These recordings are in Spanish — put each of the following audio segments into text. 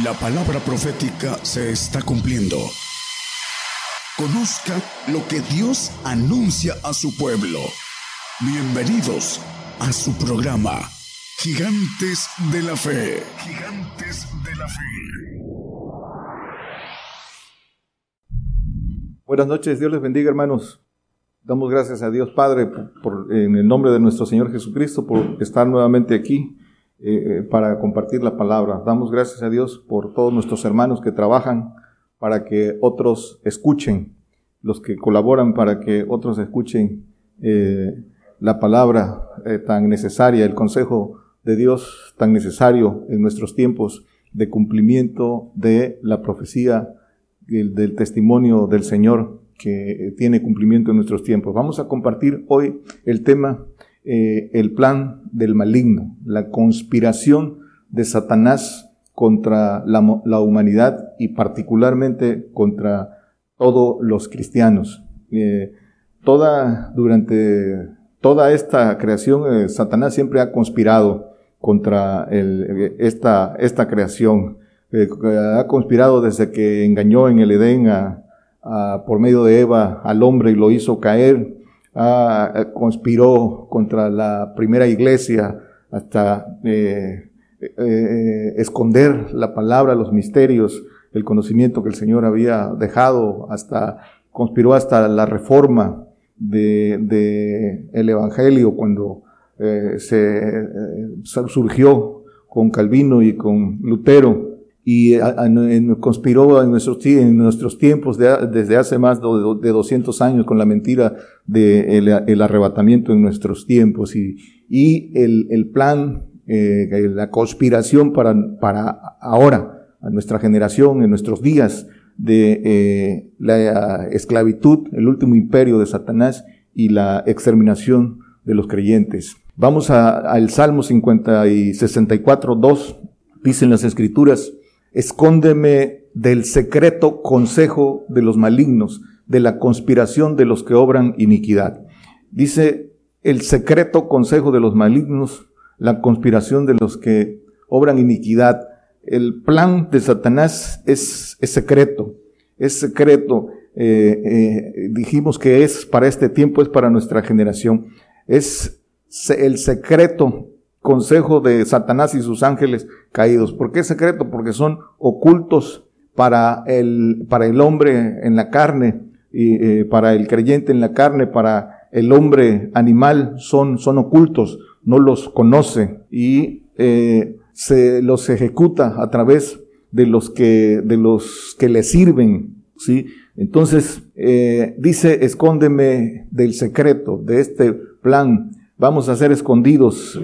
La palabra profética se está cumpliendo. Conozca lo que Dios anuncia a su pueblo. Bienvenidos a su programa, Gigantes de la Fe. Gigantes de la Fe. Buenas noches, Dios les bendiga hermanos. Damos gracias a Dios Padre en el nombre de nuestro Señor Jesucristo por estar nuevamente aquí eh, eh, para compartir la palabra. Damos gracias a Dios por todos nuestros hermanos que trabajan para que otros escuchen, los que colaboran para que otros escuchen eh, la palabra tan necesaria, el consejo de Dios tan necesario en nuestros tiempos de cumplimiento de la profecía del, del testimonio del Señor que tiene cumplimiento en nuestros tiempos. Vamos a compartir hoy el tema eh, el plan del maligno, la conspiración de Satanás contra la, humanidad y particularmente contra todos los cristianos. Eh, toda, durante toda esta creación, eh, Satanás siempre ha conspirado contra esta, esta creación. ha conspirado desde que engañó en el Edén por medio de Eva al hombre y lo hizo caer ah, conspiró contra la primera iglesia hasta eh, eh, esconder la palabra, los misterios, el conocimiento que el Señor había dejado, hasta conspiró hasta la reforma de, de el Evangelio cuando eh, se surgió con Calvino y con Lutero y conspiró en nuestros, tiempos desde hace más de, 200 años con la mentira del de el arrebatamiento en nuestros tiempos y, y el, el plan, eh, la conspiración para, para ahora, a nuestra generación, en nuestros días, de eh, la esclavitud, el último imperio de Satanás y la exterminación de los creyentes. Vamos al Salmo 50 y 64, 2, dicen las escrituras, Escóndeme del secreto consejo de los malignos, de la conspiración de los que obran iniquidad. Dice el secreto consejo de los malignos, la conspiración de los que obran iniquidad. El plan de Satanás es, secreto, es secreto. Eh, eh, dijimos que es para este tiempo, es para nuestra generación. Es el secreto consejo de Satanás y sus ángeles caídos. ¿Por qué secreto? Porque son ocultos para el, para el hombre en la carne y eh, para el creyente en la carne, para el hombre animal, son, son ocultos, no los conoce y eh, se los ejecuta a través de los que, de los que le sirven, ¿sí? Entonces, eh, dice, escóndeme del secreto, de este plan, vamos a ser escondidos,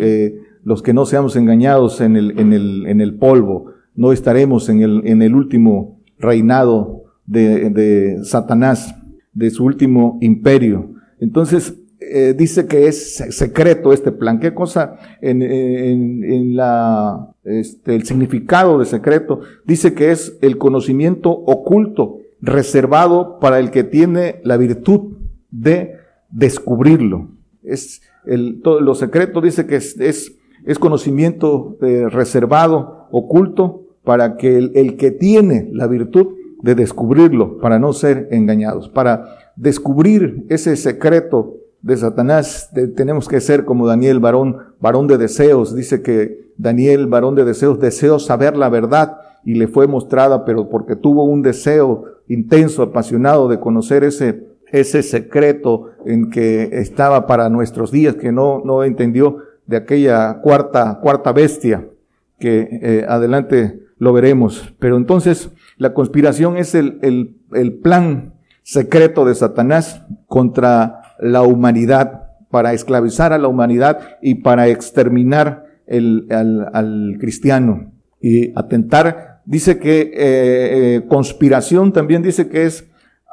los que no seamos engañados en el, en el, en el polvo, no estaremos en el, en el último reinado de, de Satanás, de su último imperio. Entonces, eh, dice que es secreto este plan. ¿Qué cosa en, en, la, este, el significado de secreto? Dice que es el conocimiento oculto, reservado para el que tiene la virtud de descubrirlo. Es el, todo, lo secreto dice que es, es es conocimiento eh, reservado, oculto, para que el, que tiene la virtud de descubrirlo, para no ser engañados, para descubrir ese secreto de Satanás, tenemos que ser como Daniel, varón, varón de deseos. Dice que Daniel, varón de deseos, deseó saber la verdad y le fue mostrada, pero porque tuvo un deseo intenso, apasionado de conocer ese, ese secreto en que estaba para nuestros días, que no, no entendió, de aquella cuarta, cuarta bestia, que eh, adelante lo veremos. Pero entonces la conspiración es el, el, el plan secreto de Satanás contra la humanidad, para esclavizar a la humanidad y para exterminar el, al, al cristiano y atentar. Dice que eh, eh, conspiración también dice que es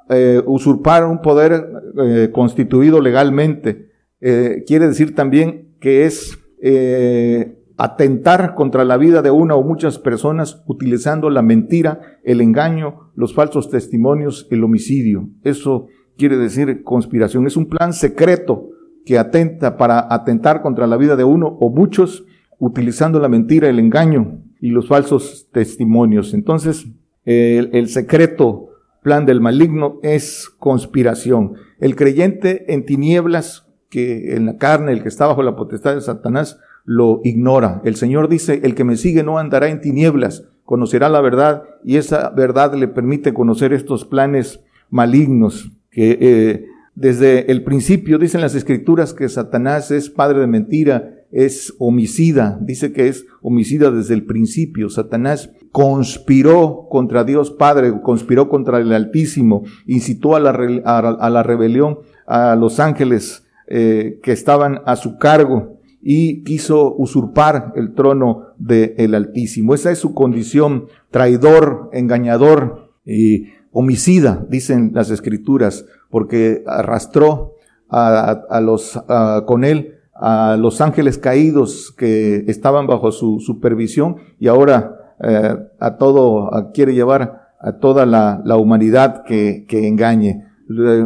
eh, usurpar un poder eh, constituido legalmente. Eh, quiere decir también que es eh, atentar contra la vida de una o muchas personas utilizando la mentira, el engaño, los falsos testimonios, el homicidio. Eso quiere decir conspiración. Es un plan secreto que atenta para atentar contra la vida de uno o muchos utilizando la mentira, el engaño y los falsos testimonios. Entonces, el, el secreto plan del maligno es conspiración. El creyente en tinieblas, que en la carne, el que está bajo la potestad de Satanás, lo ignora. El Señor dice, el que me sigue no andará en tinieblas, conocerá la verdad y esa verdad le permite conocer estos planes malignos que eh, desde el principio dicen las escrituras que Satanás es padre de mentira, es homicida, dice que es homicida desde el principio. Satanás conspiró contra Dios Padre, conspiró contra el Altísimo, incitó a la, a, la rebelión a los ángeles eh, que estaban a su cargo y quiso usurpar el trono del Altísimo. Esa es su condición, traidor, engañador y homicida, dicen las escrituras, porque arrastró a, los, con él a los ángeles caídos que estaban bajo su supervisión y ahora eh, a todo, quiere llevar a toda la, humanidad que, que engañe.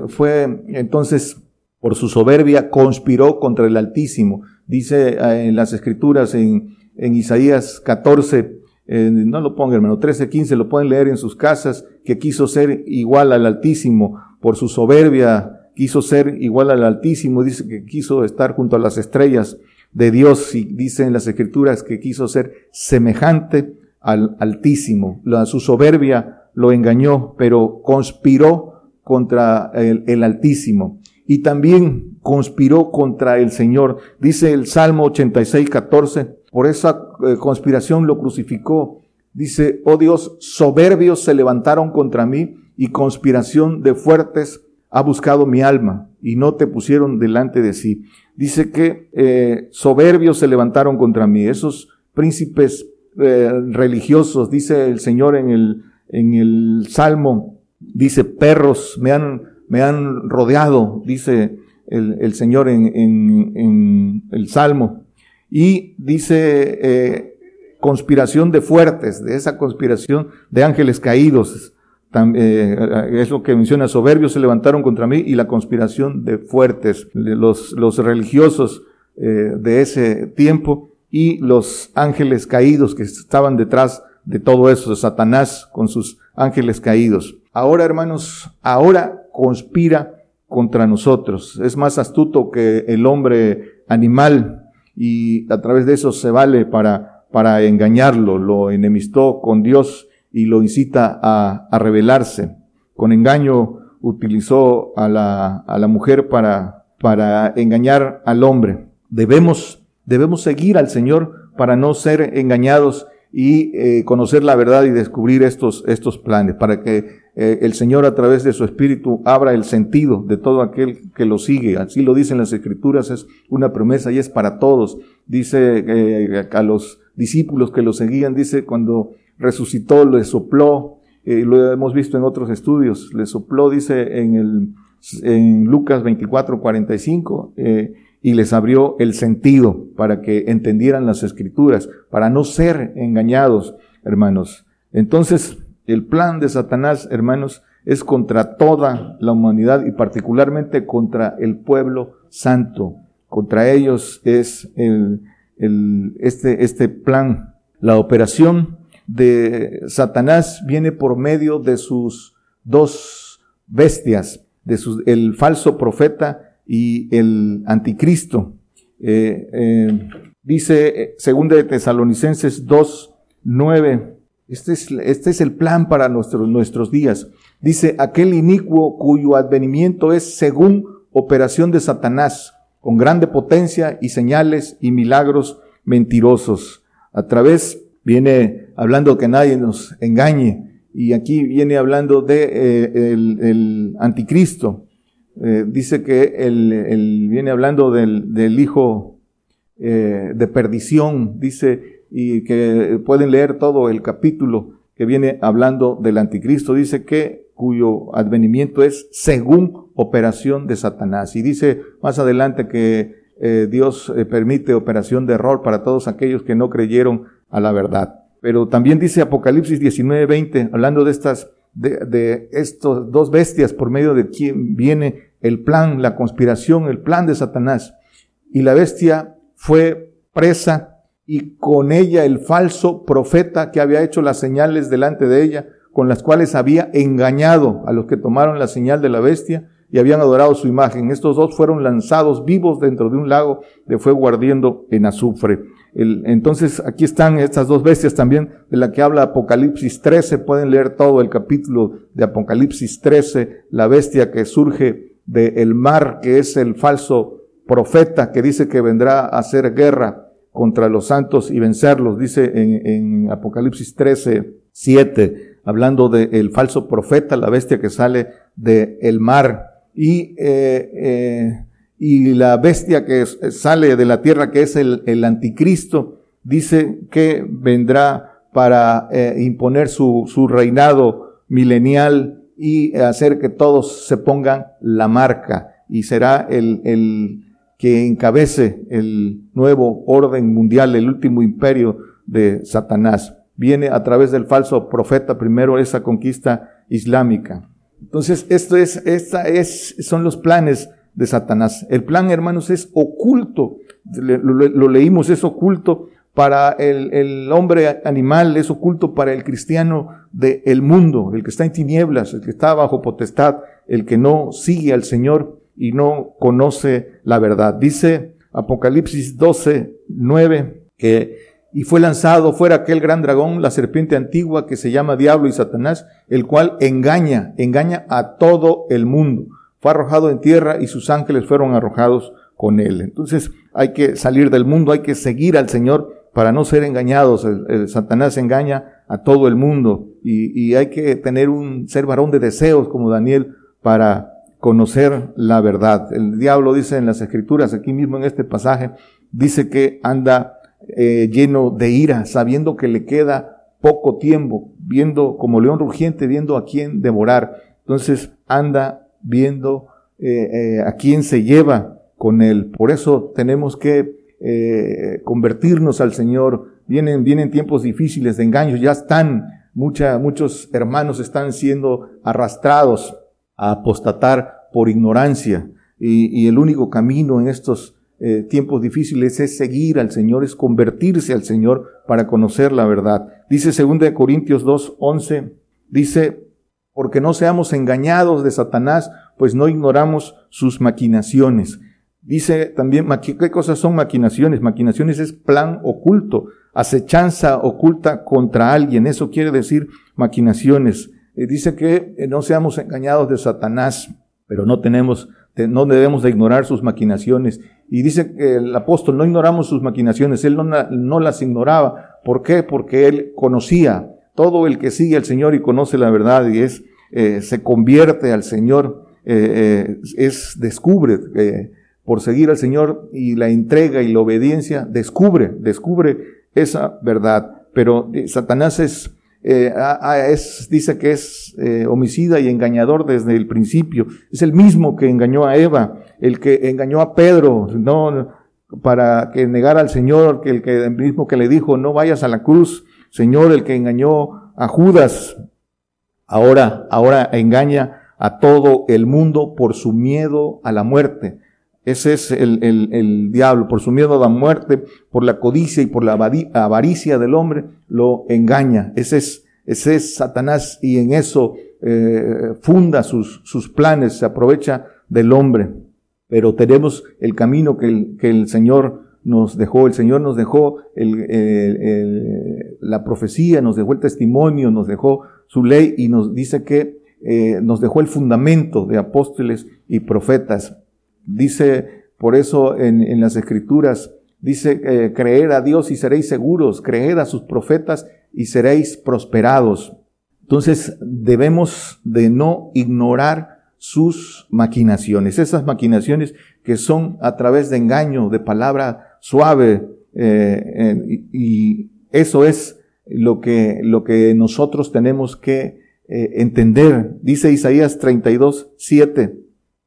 Fue entonces por su soberbia conspiró contra el Altísimo. Dice eh, en las escrituras en, Isaías 14, no lo pongan hermano, 13, 15, lo pueden leer en sus casas, que quiso ser igual al Altísimo por su soberbia, quiso ser igual al Altísimo, dice que quiso estar junto a las estrellas de Dios y dice en las escrituras que quiso ser semejante al Altísimo. Su soberbia lo engañó, pero conspiró contra el Altísimo y también conspiró contra el Señor. Dice el Salmo 86, 14, por esa eh, conspiración lo crucificó. Dice, oh Dios, soberbios se levantaron contra mí y conspiración de fuertes ha buscado mi alma y no te pusieron delante de sí. Dice que eh, soberbios se levantaron contra mí. Esos príncipes eh, religiosos, dice el Señor en el, en el Salmo, dice, perros me han, me han rodeado, dice el, el Señor en, en, el Salmo. Y dice eh, conspiración de fuertes, de esa conspiración de ángeles caídos. Eh, es lo que menciona, soberbios se levantaron contra mí y la conspiración de fuertes, los, los religiosos eh, de ese tiempo y los ángeles caídos que estaban detrás de todo eso, Satanás con sus ángeles caídos. Ahora, hermanos, ahora conspira contra nosotros. Es más astuto que el hombre animal y a través de eso se vale para, para engañarlo, lo enemistó con Dios y lo incita a, a rebelarse. Con engaño utilizó a la, a la mujer para, para engañar al hombre. Debemos, debemos seguir al Señor para no ser engañados y eh, conocer la verdad y descubrir estos, estos planes, para que eh, el Señor a través de su Espíritu abra el sentido de todo aquel que lo sigue. Así lo dicen las Escrituras, es una promesa y es para todos. Dice eh, a los discípulos que lo seguían, dice cuando resucitó, le sopló, lo hemos visto en otros estudios, le sopló, dice en el en Lucas 24, 45, eh, y les abrió el sentido para que entendieran las escrituras, para no ser engañados, hermanos. Entonces, el plan de Satanás, hermanos, es contra toda la humanidad y particularmente contra el pueblo santo. Contra ellos es el, este, este plan. La operación de Satanás viene por medio de sus dos bestias, de sus, el falso profeta y el anticristo. Eh, eh, dice eh, segunda de Tesalonicenses 2, 9. Este es, este es el plan para nuestros, nuestros días. Dice, aquel inicuo cuyo advenimiento es según operación de Satanás, con grande potencia y señales y milagros mentirosos. A través, viene hablando que nadie nos engañe, y aquí viene hablando de el anticristo, eh, dice que él, viene hablando del, del hijo eh, de perdición, dice, y que pueden leer todo el capítulo que viene hablando del anticristo, dice que cuyo advenimiento es según operación de Satanás. Y dice más adelante que eh, Dios permite operación de error para todos aquellos que no creyeron a la verdad. Pero también dice Apocalipsis 19:20, hablando de estas, de, de estos dos bestias por medio de quien viene el plan, la conspiración, el plan de Satanás. Y la bestia fue presa y con ella el falso profeta que había hecho las señales delante de ella, con las cuales había engañado a los que tomaron la señal de la bestia y habían adorado su imagen. Estos dos fueron lanzados vivos dentro de un lago de fuego ardiendo en azufre. Entonces aquí están estas dos bestias también de la que habla Apocalipsis 13. Pueden leer todo el capítulo de Apocalipsis 13, la bestia que surge del mar, que es el falso profeta que dice que vendrá a hacer guerra contra los santos y vencerlos, dice en, Apocalipsis 13, 7, hablando del falso profeta, la bestia que sale del mar, y, eh, eh, y la bestia que sale de la tierra, que es el, anticristo, dice que vendrá para eh, imponer su, su reinado milenial y hacer que todos se pongan la marca, y será el, el que encabece el nuevo orden mundial, el último imperio de Satanás. Viene a través del falso profeta primero esa conquista islámica. Entonces, esto es, esta es, son los planes de Satanás. El plan, hermanos, es oculto. Lo, leímos, es oculto para el, hombre animal, es oculto para el cristiano del mundo, el que está en tinieblas, el que está bajo potestad, el que no sigue al Señor y no conoce la verdad. Dice Apocalipsis 12, 9, que y fue lanzado fuera aquel gran dragón, la serpiente antigua que se llama Diablo y Satanás, el cual engaña, engaña a todo el mundo. Fue arrojado en tierra y sus ángeles fueron arrojados con él. Entonces hay que salir del mundo, hay que seguir al Señor para no ser engañados. El, Satanás engaña a todo el mundo y, hay que tener un ser varón de deseos como Daniel para conocer la verdad. El diablo dice en las escrituras, aquí mismo en este pasaje, dice que anda eh, lleno de ira, sabiendo que le queda poco tiempo, viendo como león rugiente, viendo a quién devorar. Entonces anda viendo eh, eh, a quién se lleva con él. Por eso tenemos que convertirnos al Señor. Vienen, vienen tiempos difíciles de engaños, ya están, muchos hermanos están siendo arrastrados a apostatar por ignorancia. Y, el único camino en estos eh, tiempos difíciles es seguir al Señor, es convertirse al Señor para conocer la verdad. Dice 2 Corintios 2, 11, dice, porque no seamos engañados de Satanás, pues no ignoramos sus maquinaciones. Dice también, ¿qué cosas son maquinaciones? Maquinaciones es plan oculto, acechanza oculta contra alguien. Eso quiere decir maquinaciones dice que eh, no seamos engañados de Satanás, pero no tenemos, no debemos de ignorar sus maquinaciones. Y dice que el apóstol no ignoramos sus maquinaciones, él no, las ignoraba. ¿Por qué? Porque él conocía. Todo el que sigue al Señor y conoce la verdad y es, eh, se convierte al Señor, eh, es, descubre, por seguir al Señor y la entrega y la obediencia, descubre, descubre esa verdad. Pero Satanás es, eh, dice que es eh, homicida y engañador desde el principio. Es el mismo que engañó a Eva, el que engañó a Pedro, no para que negara al Señor, que el que el mismo que le dijo no vayas a la cruz, Señor, el que engañó a Judas, ahora, ahora engaña a todo el mundo por su miedo a la muerte. Ese es el, el, el, diablo, por su miedo a la muerte, por la codicia y por la avaricia del hombre, lo engaña. Ese es, ese es Satanás y en eso eh, funda sus, sus planes, se aprovecha del hombre. Pero tenemos el camino que el, que el Señor nos dejó. El Señor nos dejó la profecía, nos dejó el testimonio, nos dejó su ley y nos dice que eh, nos dejó el fundamento de apóstoles y profetas. Dice, por eso en, las escrituras, dice, eh, creer a Dios y seréis seguros, creed a sus profetas y seréis prosperados. Entonces debemos de no ignorar sus maquinaciones, esas maquinaciones que son a través de engaño, de palabra suave, eh, y, eso es lo que, lo que nosotros tenemos que eh, entender. Dice Isaías 32, 7.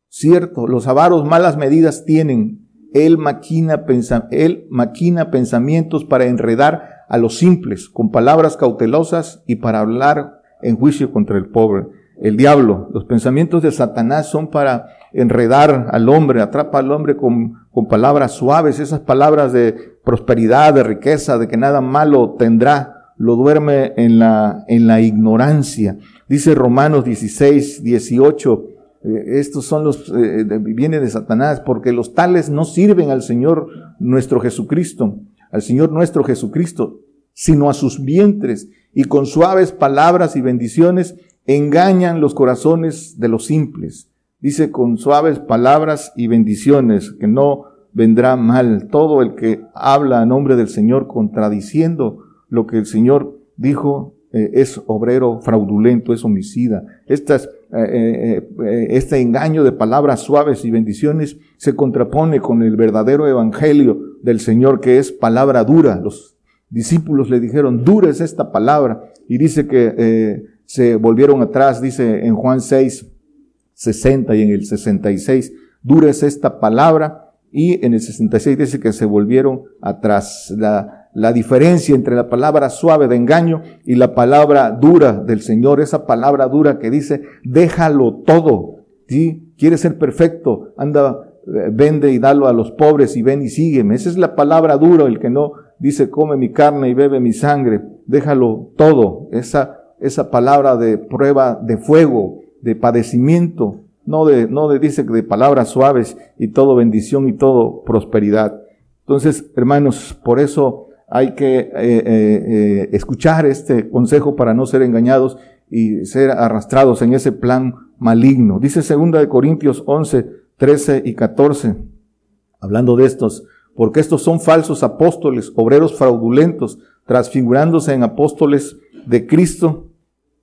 Cierto, los avaros malas medidas tienen. Él maquina, él maquina pensamientos para enredar a los simples con palabras cautelosas y para hablar en juicio contra el pobre. el diablo. Los pensamientos de Satanás son para enredar al hombre, atrapa al hombre con, con palabras suaves, esas palabras de prosperidad, de riqueza, de que nada malo tendrá, lo duerme en la, en la ignorancia. Dice Romanos 16, 18, eh, estos son los, eh, viene de Satanás, porque los tales no sirven al Señor nuestro Jesucristo, al Señor nuestro Jesucristo, sino a sus vientres, y con suaves palabras y bendiciones engañan los corazones de los simples. Dice con suaves palabras y bendiciones, que no vendrá mal todo el que habla a nombre del Señor contradiciendo lo que el Señor dijo eh, es obrero fraudulento, es homicida. Estas, eh, eh, este engaño de palabras suaves y bendiciones se contrapone con el verdadero evangelio del Señor que es palabra dura. Los discípulos le dijeron, dura es esta palabra. Y dice que se volvieron atrás, dice en Juan 6, 60 y en el 66, dura es esta palabra, y en el 66 dice que se volvieron atrás. La, la diferencia entre la palabra suave de engaño y la palabra dura del Señor, esa palabra dura que dice, déjalo todo, ¿sí? Quieres ser perfecto, anda, eh, vende y dalo a los pobres y ven y sígueme. Esa es la palabra dura, el que no dice, come mi carne y bebe mi sangre, déjalo todo. Esa esa palabra de prueba de fuego, de padecimiento, no de, no de, dice de palabras suaves y todo bendición y todo prosperidad. Entonces, hermanos, por eso hay que eh, eh, eh, escuchar este consejo para no ser engañados y ser arrastrados en ese plan maligno. Dice segunda de Corintios 11, 13 y 14, hablando de estos, porque estos son falsos apóstoles, obreros fraudulentos, transfigurándose en apóstoles de Cristo,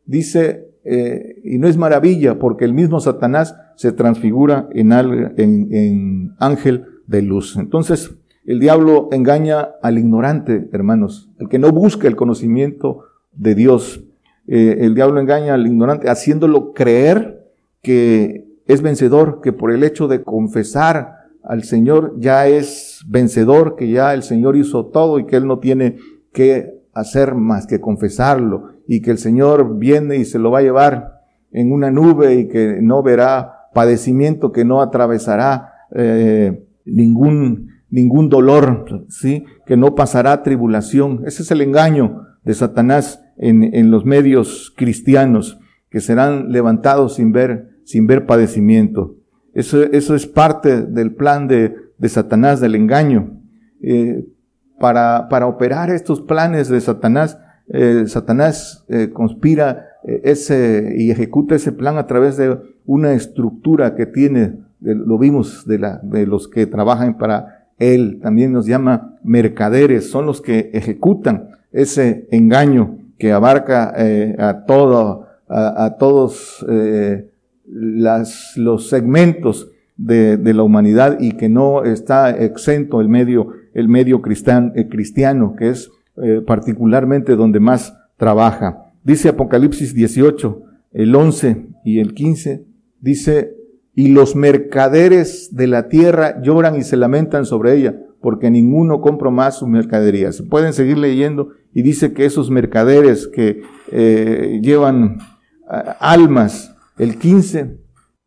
dice, eh, y no es maravilla, porque el mismo Satanás se transfigura en, ángel de luz. Entonces, el diablo engaña al ignorante, hermanos, el que no busca el conocimiento de Dios. Eh, el diablo engaña al ignorante haciéndolo creer que es vencedor, que por el hecho de confesar al Señor ya es vencedor, que ya el Señor hizo todo y que él no tiene que hacer más que confesarlo y que el Señor viene y se lo va a llevar en una nube y que no verá padecimiento, que no atravesará eh, ningún, ningún dolor, ¿sí? que no pasará tribulación. Ese es el engaño de Satanás en, en los medios cristianos, que serán levantados sin ver, sin ver padecimiento. Eso, eso es parte del plan de, de Satanás, del engaño. Eh, para, para operar estos planes de Satanás, eh, Satanás eh, conspira eh, ese y ejecuta ese plan a través de una estructura que tiene, lo vimos de, la, de los que trabajan para él, también nos llama mercaderes, son los que ejecutan ese engaño que abarca a todo, a, todos los segmentos de, la humanidad y que no está exento el medio, el medio cristiano, cristiano que es eh, particularmente donde más trabaja. Dice Apocalipsis 18, el 11 y el 15, dice, y los mercaderes de la tierra lloran y se lamentan sobre ella, porque ninguno compra más sus mercaderías. Pueden seguir leyendo y dice que esos mercaderes que eh, llevan almas, el 15,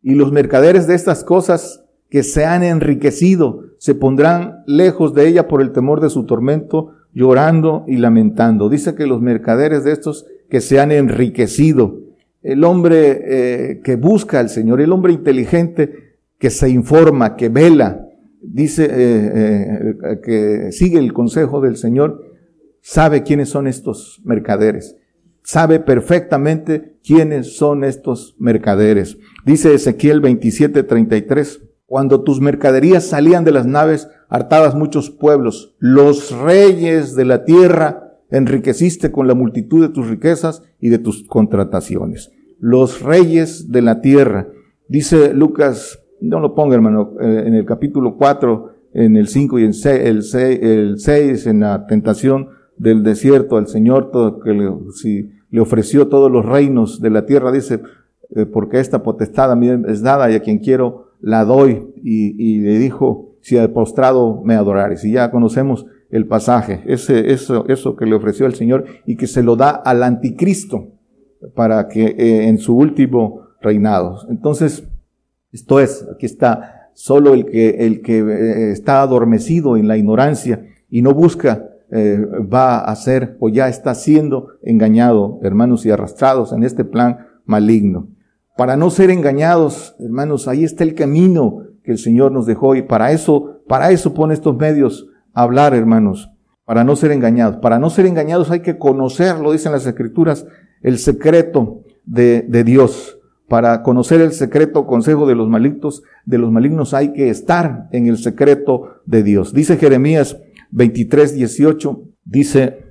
y los mercaderes de estas cosas que se han enriquecido, se pondrán lejos de ella por el temor de su tormento, llorando y lamentando. Dice que los mercaderes de estos que se han enriquecido, el hombre eh, que busca al Señor, el hombre inteligente que se informa, que vela, dice eh, eh, que sigue el consejo del Señor, sabe quiénes son estos mercaderes, sabe perfectamente quiénes son estos mercaderes. Dice Ezequiel 27, 33, cuando tus mercaderías salían de las naves, hartabas muchos pueblos. Los reyes de la tierra enriqueciste con la multitud de tus riquezas y de tus contrataciones. Los reyes de la tierra. Dice Lucas, no lo ponga hermano, eh, en el capítulo 4, en el 5 y en el 6, en la tentación del desierto al Señor, todo, que le, si le ofreció todos los reinos de la tierra, dice, eh, porque esta potestad a mí es dada y a quien quiero la doy. Y, y le dijo, si al postrado me adorares. Y ya conocemos el pasaje, ese, eso, eso que le ofreció el Señor y que se lo da al anticristo para que eh, en su último reinados. Entonces, esto es, aquí está, solo el que, el que eh, está adormecido en la ignorancia y no busca, eh, va a ser o ya está siendo engañado, hermanos, y arrastrados en este plan maligno. Para no ser engañados, hermanos, ahí está el camino que el Señor nos dejó y para eso, para eso pone estos medios a hablar, hermanos, para no ser engañados. Para no ser engañados hay que conocer, lo dicen las Escrituras, el secreto de, Dios. Para conocer el secreto consejo de los malignos, de los malignos hay que estar en el secreto de Dios. Dice Jeremías 23, 18, dice,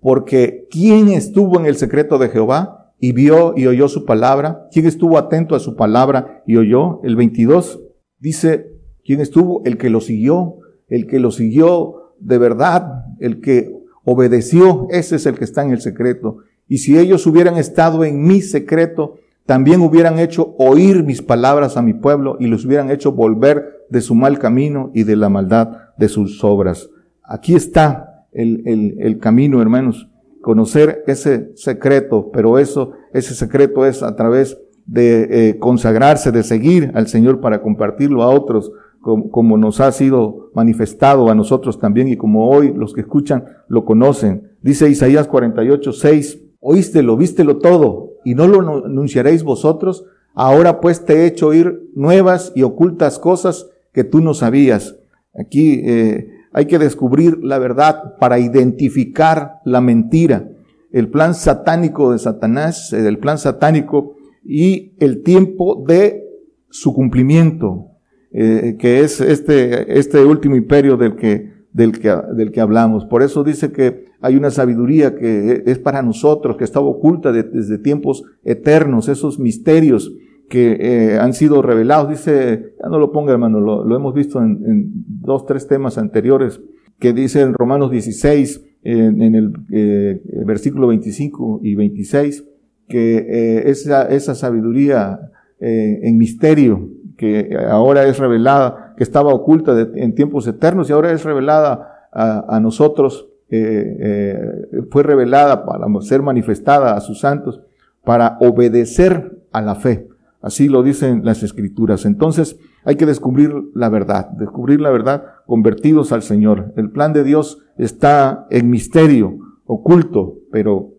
porque ¿quién estuvo en el secreto de Jehová y vio y oyó su palabra? ¿Quién estuvo atento a su palabra y oyó? El 22 dice, ¿quién estuvo? El que lo siguió, el que lo siguió de verdad, el que obedeció, ese es el que está en el secreto. Y si ellos hubieran estado en mi secreto, también hubieran hecho oír mis palabras a mi pueblo y los hubieran hecho volver de su mal camino y de la maldad de sus obras. Aquí está el, el, el camino, hermanos. Conocer ese secreto, pero eso, ese secreto es a través de eh, consagrarse, de seguir al Señor para compartirlo a otros, como, como, nos ha sido manifestado a nosotros también y como hoy los que escuchan lo conocen. Dice Isaías 48, 6, oístelo, vístelo todo, y no lo anunciaréis vosotros. Ahora pues te he hecho oír nuevas y ocultas cosas que tú no sabías. Aquí eh, hay que descubrir la verdad para identificar la mentira. El plan satánico de Satanás, eh, el plan satánico y el tiempo de su cumplimiento, eh, que es este, este último imperio del que, del, que, del que hablamos. Por eso dice que hay una sabiduría que es para nosotros, que estaba oculta desde tiempos eternos, esos misterios que eh, han sido revelados. Dice, ya no lo ponga hermano, lo, hemos visto en, dos, tres temas anteriores, que dice en Romanos 16, en, el eh, versículo 25 y 26, que eh, esa, esa sabiduría en misterio, que ahora es revelada, que estaba oculta en tiempos eternos y ahora es revelada a, nosotros, fue revelada para ser manifestada a sus santos, para obedecer a la fe. Así lo dicen las escrituras. Entonces hay que descubrir la verdad, descubrir la verdad convertidos al Señor. El plan de Dios está en misterio, oculto, pero,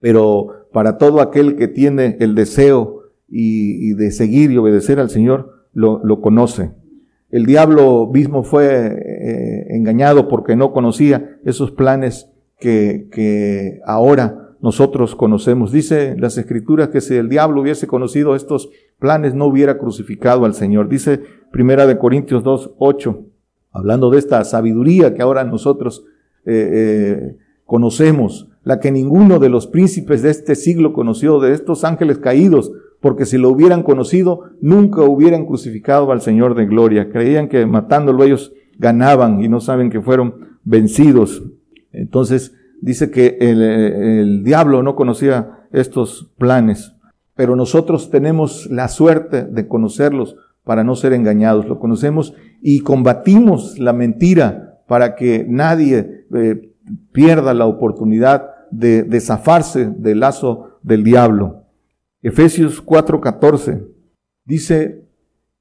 pero para todo aquel que tiene el deseo y, de seguir y obedecer al Señor, lo, lo conoce. El diablo mismo fue eh, engañado porque no conocía esos planes que, que ahora nosotros conocemos. Dice las escrituras que si el diablo hubiese conocido estos planes no hubiera crucificado al Señor. Dice Primera de Corintios 2, 8, hablando de esta sabiduría que ahora nosotros eh, eh, conocemos, la que ninguno de los príncipes de este siglo conoció, de estos ángeles caídos, porque si lo hubieran conocido, nunca hubieran crucificado al Señor de gloria. Creían que matándolo ellos ganaban y no saben que fueron vencidos. Entonces dice que el, el diablo no conocía estos planes, pero nosotros tenemos la suerte de conocerlos para no ser engañados. Lo conocemos y combatimos la mentira para que nadie eh, pierda la oportunidad de, de zafarse del lazo del diablo. Efesios 4:14 dice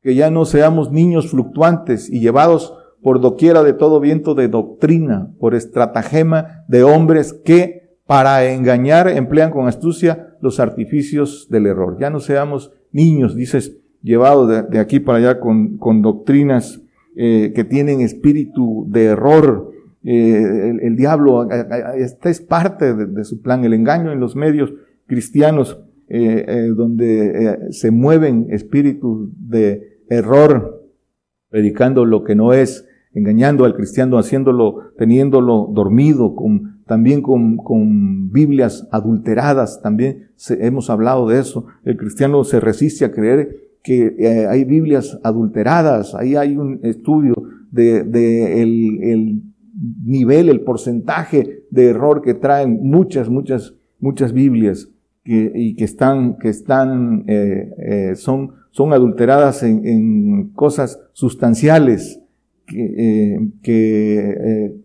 que ya no seamos niños fluctuantes y llevados por doquiera de todo viento de doctrina, por estratagema de hombres que para engañar emplean con astucia los artificios del error. Ya no seamos niños, dices, llevados de, aquí para allá con, con doctrinas eh, que tienen espíritu de error. Eh, el, diablo, esta es parte de su plan, el engaño en los medios cristianos eh, donde se mueven espíritus de error, predicando lo que no es, engañando al cristiano, haciéndolo, teniéndolo dormido, con, también con, con Biblias adulteradas, también hemos hablado de eso. El cristiano se resiste a creer que hay Biblias adulteradas, ahí hay un estudio de, de el, el nivel, el porcentaje de error que traen muchas, muchas, muchas Biblias y que están, que están, eh, eh, son, son adulteradas en, en cosas sustanciales que, eh, que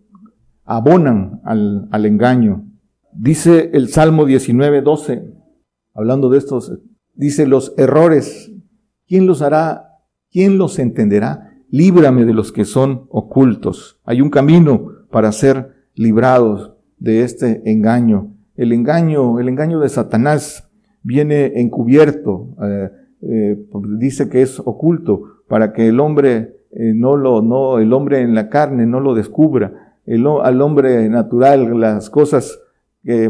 abonan al, al, engaño. Dice el Salmo 19, 12, hablando de estos dice los errores, ¿quién los hará? ¿Quién los entenderá? Líbrame de los que son ocultos. Hay un camino para ser librados de este engaño. El engaño, el engaño de Satanás viene encubierto, eh, eh, dice que es oculto para que el hombre eh, no lo, no, el hombre en la carne no lo descubra. El, al hombre natural las cosas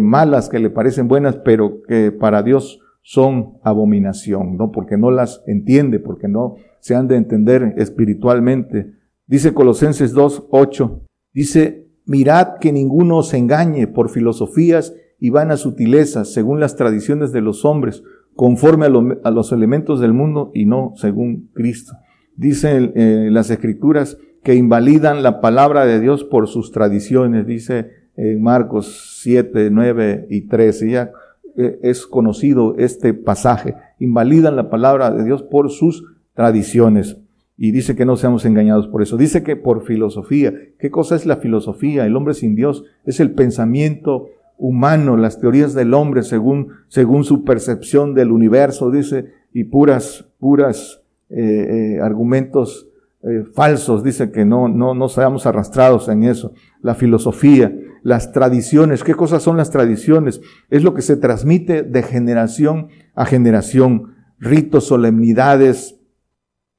malas que le parecen buenas, pero que para Dios son abominación, ¿no? Porque no las entiende, porque no se han de entender espiritualmente. Dice Colosenses 2, 8, dice, mirad que ninguno os engañe por filosofías y vanas sutilezas, según las tradiciones de los hombres, conforme a, los elementos del mundo y no según Cristo. Dice eh, las escrituras que invalidan la palabra de Dios por sus tradiciones, dice en eh, Marcos 7, 9 y 13. Ya eh, es conocido este pasaje. Invalidan la palabra de Dios por sus tradiciones. Y dice que no seamos engañados por eso. Dice que por filosofía. ¿Qué cosa es la filosofía? El hombre sin Dios es el pensamiento humano, las teorías del hombre según, según su percepción del universo, dice, y puras, puras eh, eh, argumentos eh, falsos, dice que no, no, no seamos arrastrados en eso. La filosofía, las tradiciones, ¿qué cosas son las tradiciones? Es lo que se transmite de generación a generación, ritos, solemnidades,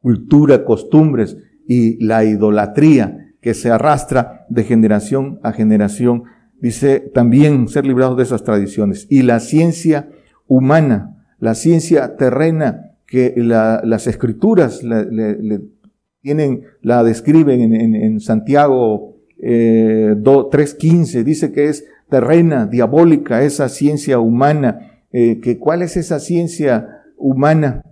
cultura, costumbres y la idolatría que se arrastra de generación a generación dice también ser librados de esas tradiciones. Y la ciencia humana, la ciencia terrena, que las escrituras le, tienen, la describen en, Santiago eh, 3.15, dice que es terrena, diabólica, esa ciencia humana. Eh, ¿Cuál es esa ciencia humana?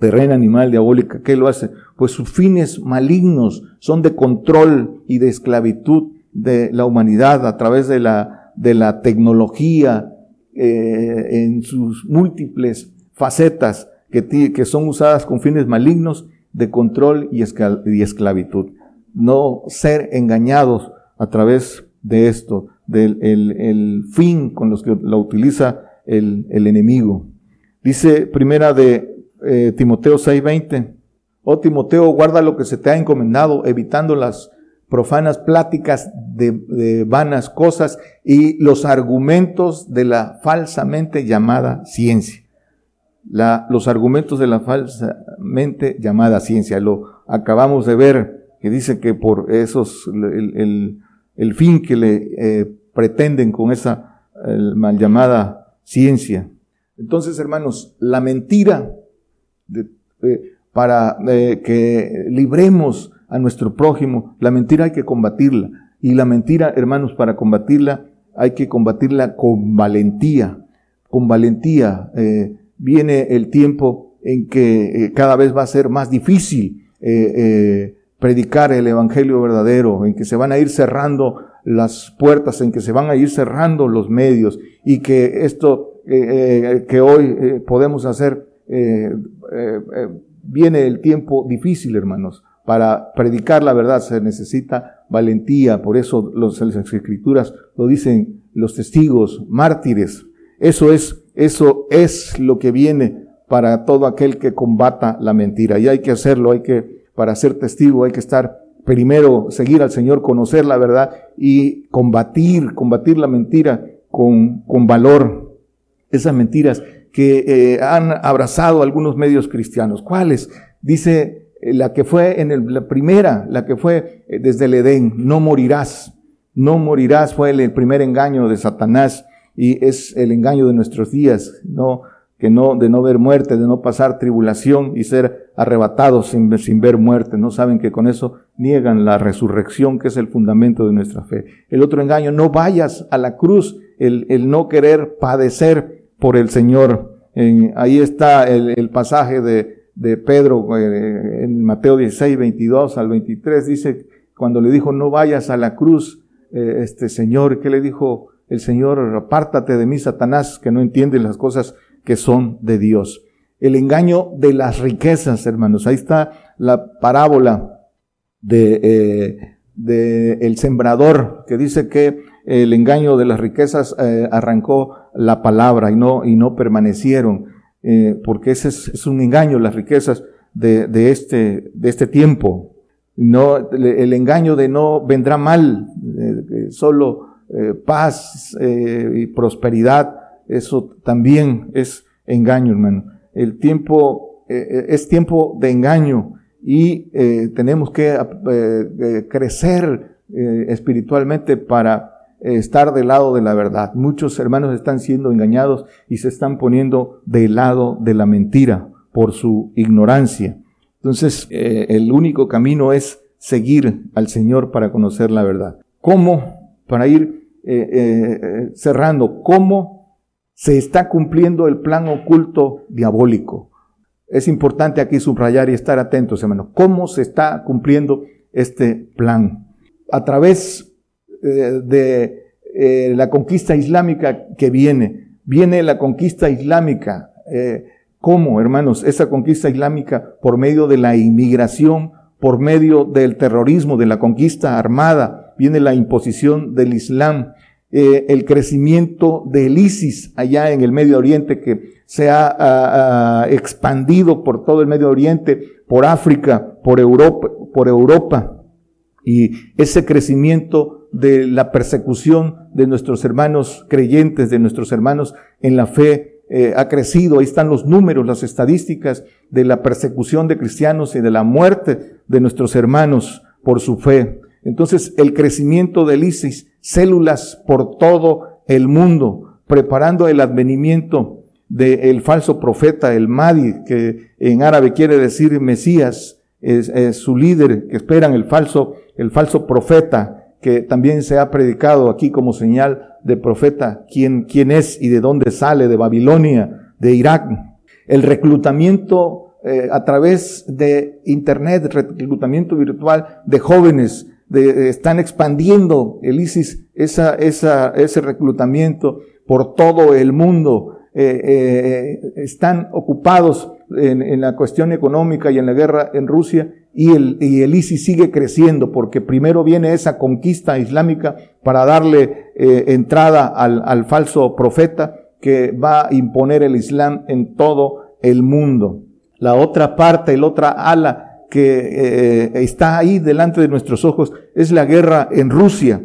Terrena, animal, diabólica, ¿qué lo hace? Pues sus fines malignos son de control y de esclavitud de la humanidad a través de la, de la tecnología eh, en sus múltiples facetas que, son usadas con fines malignos de control y, esclavitud. No ser engañados a través de esto, del el, el fin con los que la utiliza el, el enemigo. Dice primera de eh, Timoteo 6:20, oh Timoteo, guarda lo que se te ha encomendado, evitando las profanas pláticas de, vanas cosas y los argumentos de la falsamente llamada ciencia. La, los argumentos de la falsamente llamada ciencia. Lo acabamos de ver, que dice que por esos, el, el, fin que le eh, pretenden con esa mal llamada ciencia. Entonces, hermanos, la mentira eh, para eh, que libremos a nuestro prójimo. La mentira hay que combatirla. Y la mentira, hermanos, para combatirla hay que combatirla con valentía. Con valentía viene el tiempo en que eh, cada vez va a ser más difícil eh, predicar el Evangelio verdadero, en que se van a ir cerrando las puertas, en que se van a ir cerrando los medios y que esto que hoy podemos hacer, viene el tiempo difícil, hermanos. Para predicar la verdad se necesita valentía, por eso los, las escrituras lo dicen los testigos, mártires. Eso es, eso es lo que viene para todo aquel que combata la mentira. Y hay que hacerlo, hay que, para ser testigo, hay que estar primero, seguir al Señor, conocer la verdad y combatir, combatir la mentira con, con valor. Esas mentiras que eh, han abrazado algunos medios cristianos. ¿Cuáles? Dice eh, la que fue en la primera, la que fue eh, desde el Edén, no morirás, no morirás, fue el, primer engaño de Satanás y es el engaño de nuestros días, no, que no, de no ver muerte, de no pasar tribulación y ser arrebatados sin, sin ver muerte. No saben que con eso niegan la resurrección, que es el fundamento de nuestra fe. El otro engaño, no vayas a la cruz, el, el no querer padecer por el Señor. En, ahí está el, el pasaje de, de Pedro eh, en Mateo 16, 22 al 23, dice, cuando le dijo, no vayas a la cruz, eh, este Señor, ¿qué le dijo el Señor? Apártate de mí, Satanás, que no entiende las cosas que son de Dios. El engaño de las riquezas, hermanos. Ahí está la parábola de, eh, el sembrador, que dice que el engaño de las riquezas arrancó la palabra y no, y no permanecieron. eh, porque ese es, un engaño, las riquezas de, de, este, de este tiempo. No, el engaño de no vendrá mal, solo paz y prosperidad, eso también es engaño, hermano. El tiempo es tiempo de engaño y tenemos que crecer espiritualmente para estar del lado de la verdad. Muchos hermanos están siendo engañados y se están poniendo del lado de la mentira por su ignorancia. Entonces, eh, el único camino es seguir al Señor para conocer la verdad. ¿Cómo? Para ir eh, eh, cerrando, ¿cómo se está cumpliendo el plan oculto diabólico? Es importante aquí subrayar y estar atentos, hermanos. ¿Cómo se está cumpliendo este plan? A través eh, de la conquista islámica que viene. Viene la conquista islámica. ¿Cómo, hermanos? Esa conquista islámica por medio de la inmigración, por medio del terrorismo, de la conquista armada, viene la imposición del Islam, el crecimiento del ISIS allá en el Medio Oriente que se ha, expandido por todo el Medio Oriente, por África, por Europa, por Europa. Y ese crecimiento de la persecución de nuestros hermanos creyentes, de nuestros hermanos en la fe, eh, ha crecido. Ahí están los números, las estadísticas de la persecución de cristianos y de la muerte de nuestros hermanos por su fe. Entonces, el crecimiento del ISIS, células por todo el mundo, preparando el advenimiento del falso profeta, el Mahdi, que en árabe quiere decir Mesías, es, su líder, que esperan el falso, el falso profeta, que también se ha predicado aquí como señal de profeta, quién, quién es y de dónde sale, de Babilonia, de Irak. El reclutamiento eh, a través de Internet, reclutamiento virtual de jóvenes, de, están expandiendo el ISIS, ese reclutamiento por todo el mundo. Eh, eh, están ocupados en, la cuestión económica y en la guerra en Rusia y el, el ISIS sigue creciendo porque primero viene esa conquista islámica para darle eh, entrada al, al, falso profeta que va a imponer el Islam en todo el mundo. La otra parte, la otra ala que eh, está ahí delante de nuestros ojos es la guerra en Rusia.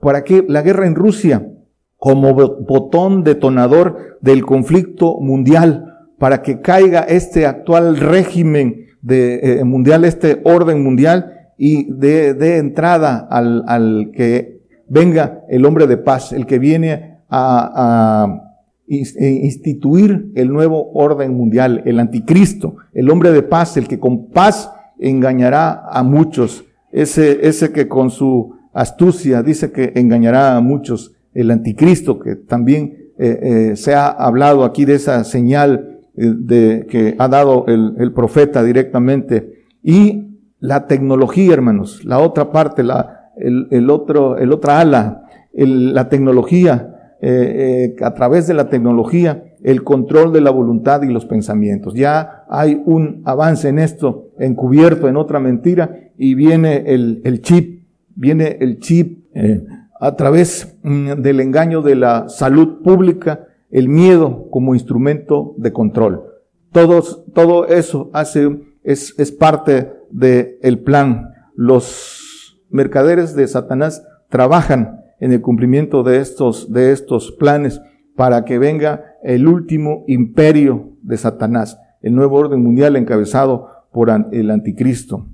¿Para qué? La guerra en Rusia como botón detonador del conflicto mundial para que caiga este actual régimen de, eh, mundial, este orden mundial, y de, entrada al, al, que venga el hombre de paz, el que viene a, a e instituir el nuevo orden mundial, el anticristo, el hombre de paz, el que con paz engañará a muchos, ese, ese que con su astucia dice que engañará a muchos, el anticristo, que también eh, eh, se ha hablado aquí de esa señal de, que ha dado el, el, profeta directamente. Y la tecnología, hermanos, la otra parte, la, el, el otro, el otra ala, el, la tecnología, eh, eh, a través de la tecnología, el control de la voluntad y los pensamientos. Ya hay un avance en esto, encubierto en otra mentira, y viene el, el chip, viene el chip eh, a través mm, del engaño de la salud pública, el miedo como instrumento de control. Todos, todo eso hace, es, es parte del el plan. Los mercaderes de Satanás trabajan en el cumplimiento de estos, de estos planes para que venga el último imperio de Satanás, el nuevo orden mundial encabezado por el anticristo.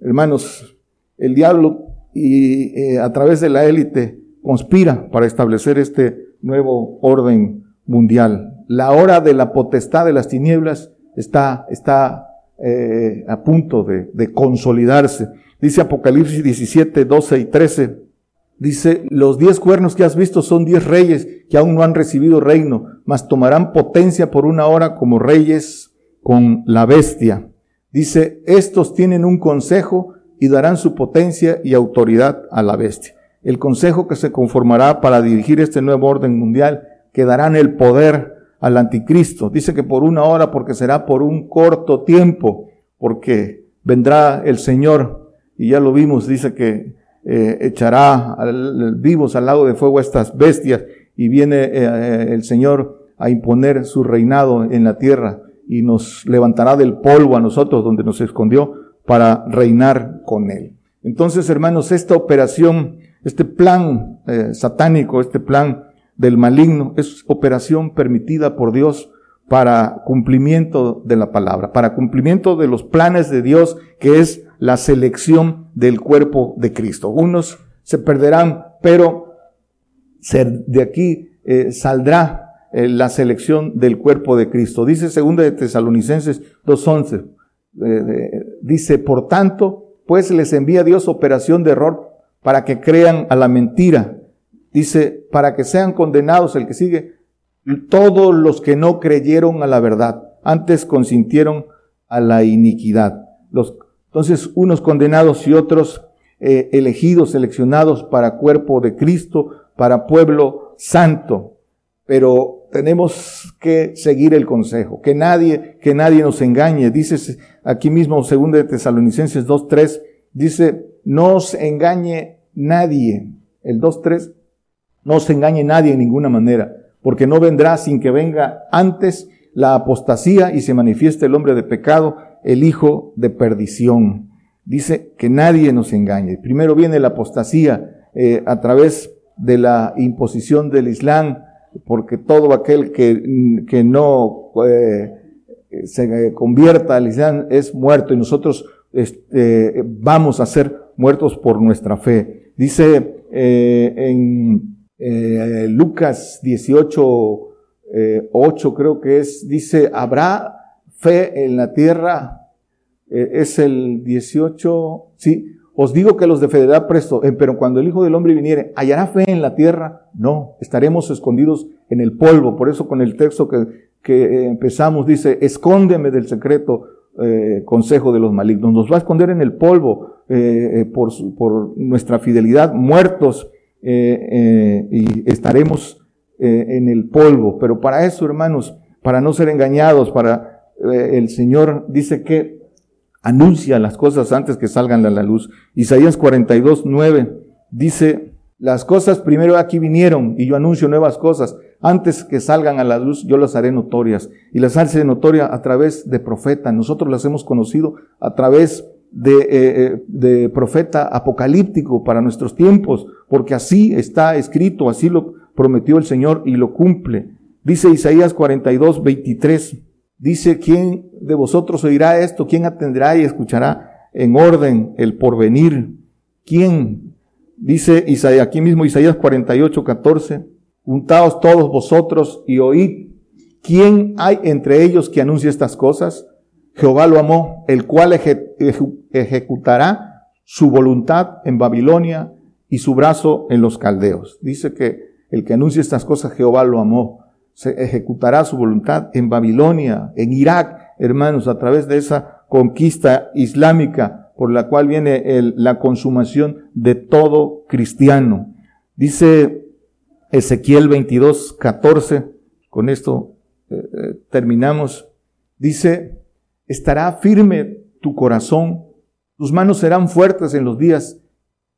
Hermanos, el diablo y eh, a través de la élite conspira para establecer este nuevo orden mundial. La hora de la potestad de las tinieblas está, está eh, a punto de, de, consolidarse. Dice Apocalipsis 17, 12 y 13. Dice, los diez cuernos que has visto son diez reyes que aún no han recibido reino, mas tomarán potencia por una hora como reyes con la bestia. Dice, estos tienen un consejo y darán su potencia y autoridad a la bestia. El consejo que se conformará para dirigir este nuevo orden mundial que darán el poder al anticristo. Dice que por una hora, porque será por un corto tiempo, porque vendrá el Señor, y ya lo vimos, dice que eh, echará vivos al lado de fuego a estas bestias, y viene eh, el Señor a imponer su reinado en la tierra y nos levantará del polvo a nosotros donde nos escondió para reinar con él. Entonces, hermanos, esta operación, este plan eh, satánico, este plan del maligno, es operación permitida por Dios para cumplimiento de la palabra, para cumplimiento de los planes de Dios, que es la selección del cuerpo de Cristo. Unos se perderán, pero de aquí eh, saldrá eh, la selección del cuerpo de Cristo. Dice segunda de Tesalonicenses 2.11, eh, dice, por tanto, pues les envía Dios operación de error para que crean a la mentira. Dice, para que sean condenados, el que sigue, todos los que no creyeron a la verdad, antes consintieron a la iniquidad. Los, entonces, unos condenados y otros eh, elegidos, seleccionados para cuerpo de Cristo, para pueblo santo. Pero tenemos que seguir el consejo, que nadie, que nadie nos engañe. Dice aquí mismo, segundo de Tesalonicenses 2.3, dice, no os engañe nadie. El 2.3, no os engañe nadie en ninguna manera, porque no vendrá sin que venga antes la apostasía y se manifieste el hombre de pecado, el hijo de perdición. Dice que nadie nos engañe. Primero viene la apostasía eh, a través de la imposición del Islam, porque todo aquel que, que no eh, se convierta al Islam es muerto y nosotros este, vamos a ser muertos por nuestra fe. Dice eh, en Lucas 18, 8 creo que es, dice, ¿habrá fe en la tierra? es el 18, sí, os digo que los defenderá presto, eh, pero cuando el Hijo del Hombre viniere, ¿hallará fe en la tierra? No, estaremos escondidos en el polvo. Por eso con el texto que, que eh, empezamos dice, escóndeme del secreto eh, consejo de los malignos. Nos va a esconder en el polvo por, por, nuestra fidelidad, muertos, y estaremos en el polvo. Pero para eso, hermanos, para no ser engañados, para el Señor dice que anuncia las cosas antes que salgan a la luz. Isaías 42, 9 dice, las cosas primero aquí vinieron y yo anuncio nuevas cosas. Antes que salgan a la luz, yo las haré notorias. Y las haré notorias a través de profeta. Nosotros las hemos conocido a través de, eh, eh, de profeta apocalíptico para nuestros tiempos, porque así está escrito, así lo prometió el Señor y lo cumple. Dice Isaías 42, 23. Dice, ¿quién de vosotros oirá esto? ¿Quién atenderá y escuchará en orden el porvenir? ¿Quién? Dice Isaías, aquí mismo Isaías 48, 14, juntaos todos vosotros y oíd. ¿Quién hay entre ellos que anuncie estas cosas? Jehová lo amó, el cual ejecutará su voluntad en Babilonia y su brazo en los caldeos. Dice que el que anuncie estas cosas, Jehová lo amó se ejecutará su voluntad en Babilonia, en Irak, hermanos, a través de esa conquista islámica por la cual viene la consumación de todo cristiano. Dice Ezequiel 22, 14, con esto eh, eh, terminamos, dice, estará firme tu corazón, tus manos serán fuertes en los días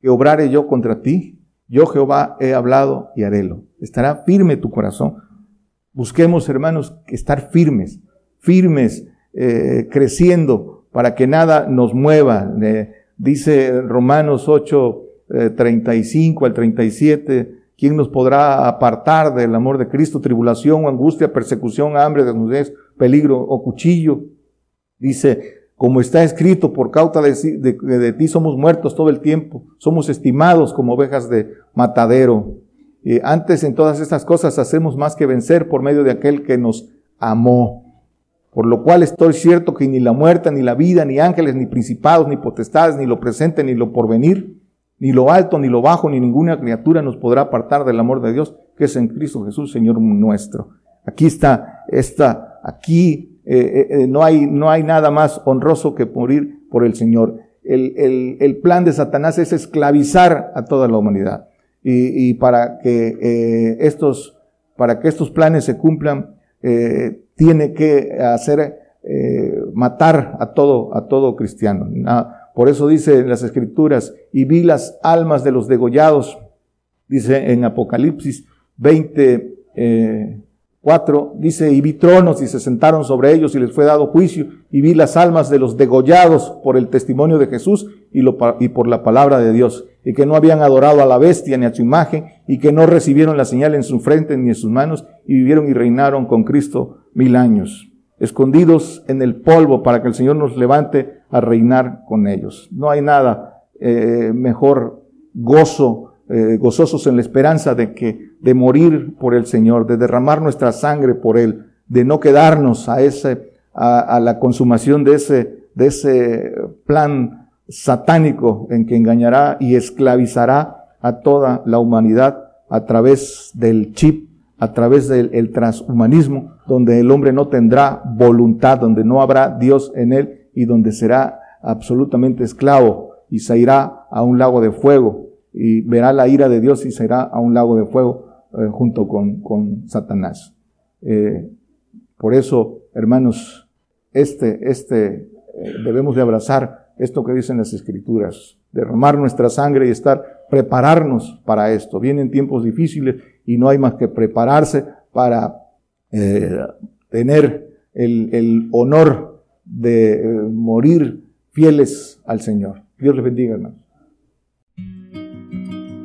que obrare yo contra ti. Yo Jehová he hablado y harélo. Estará firme tu corazón. Busquemos, hermanos, estar firmes, firmes, eh, creciendo para que nada nos mueva. dice Romanos 8, 35 eh, al 37, ¿quién nos podrá apartar del amor de Cristo? Tribulación, angustia, persecución, hambre, desnudez, peligro o cuchillo. Dice, como está escrito, por causa de, de, ti somos muertos todo el tiempo, somos estimados como ovejas de matadero antes en todas estas cosas hacemos más que vencer por medio de aquel que nos amó. Por lo cual estoy cierto que ni la muerte, ni la vida, ni ángeles, ni principados, ni potestades, ni lo presente, ni lo porvenir, ni lo alto, ni lo bajo, ni ninguna criatura nos podrá apartar del amor de Dios, que es en Cristo Jesús, Señor nuestro. Aquí está, está, aquí eh, eh, eh, no, hay, no hay nada más honroso que morir por el Señor. El, el, el plan de Satanás es esclavizar a toda la humanidad y, para que eh, estos, para que estos planes se cumplan, eh, tiene que hacer eh, matar a todo, a todo cristiano. por eso dice en las escrituras, y vi las almas de los degollados, dice en Apocalipsis 20, 4 dice, y vi tronos y se sentaron sobre ellos y les fue dado juicio y vi las almas de los degollados por el testimonio de Jesús y, lo, y por la palabra de Dios y que no habían adorado a la bestia ni a su imagen y que no recibieron la señal en su frente ni en sus manos y vivieron y reinaron con Cristo mil años, escondidos en el polvo para que el Señor nos levante a reinar con ellos. No hay nada eh, mejor gozo eh, gozosos en la esperanza de que, de morir por el Señor, de derramar nuestra sangre por Él, de no quedarnos a ese, a, la consumación de ese, de ese plan satánico en que engañará y esclavizará a toda la humanidad a través del chip, a través del transhumanismo, donde el hombre no tendrá voluntad, donde no habrá Dios en él y donde será absolutamente esclavo y se irá a un lago de fuego y verá la ira de Dios y será a un lago de fuego eh, junto con, con Satanás. Eh, por eso, hermanos, este, este, eh, debemos de abrazar esto que dicen las escrituras, derramar nuestra sangre y estar, prepararnos para esto. Vienen tiempos difíciles y no hay más que prepararse para tener el, honor de morir fieles al Señor. Dios les bendiga.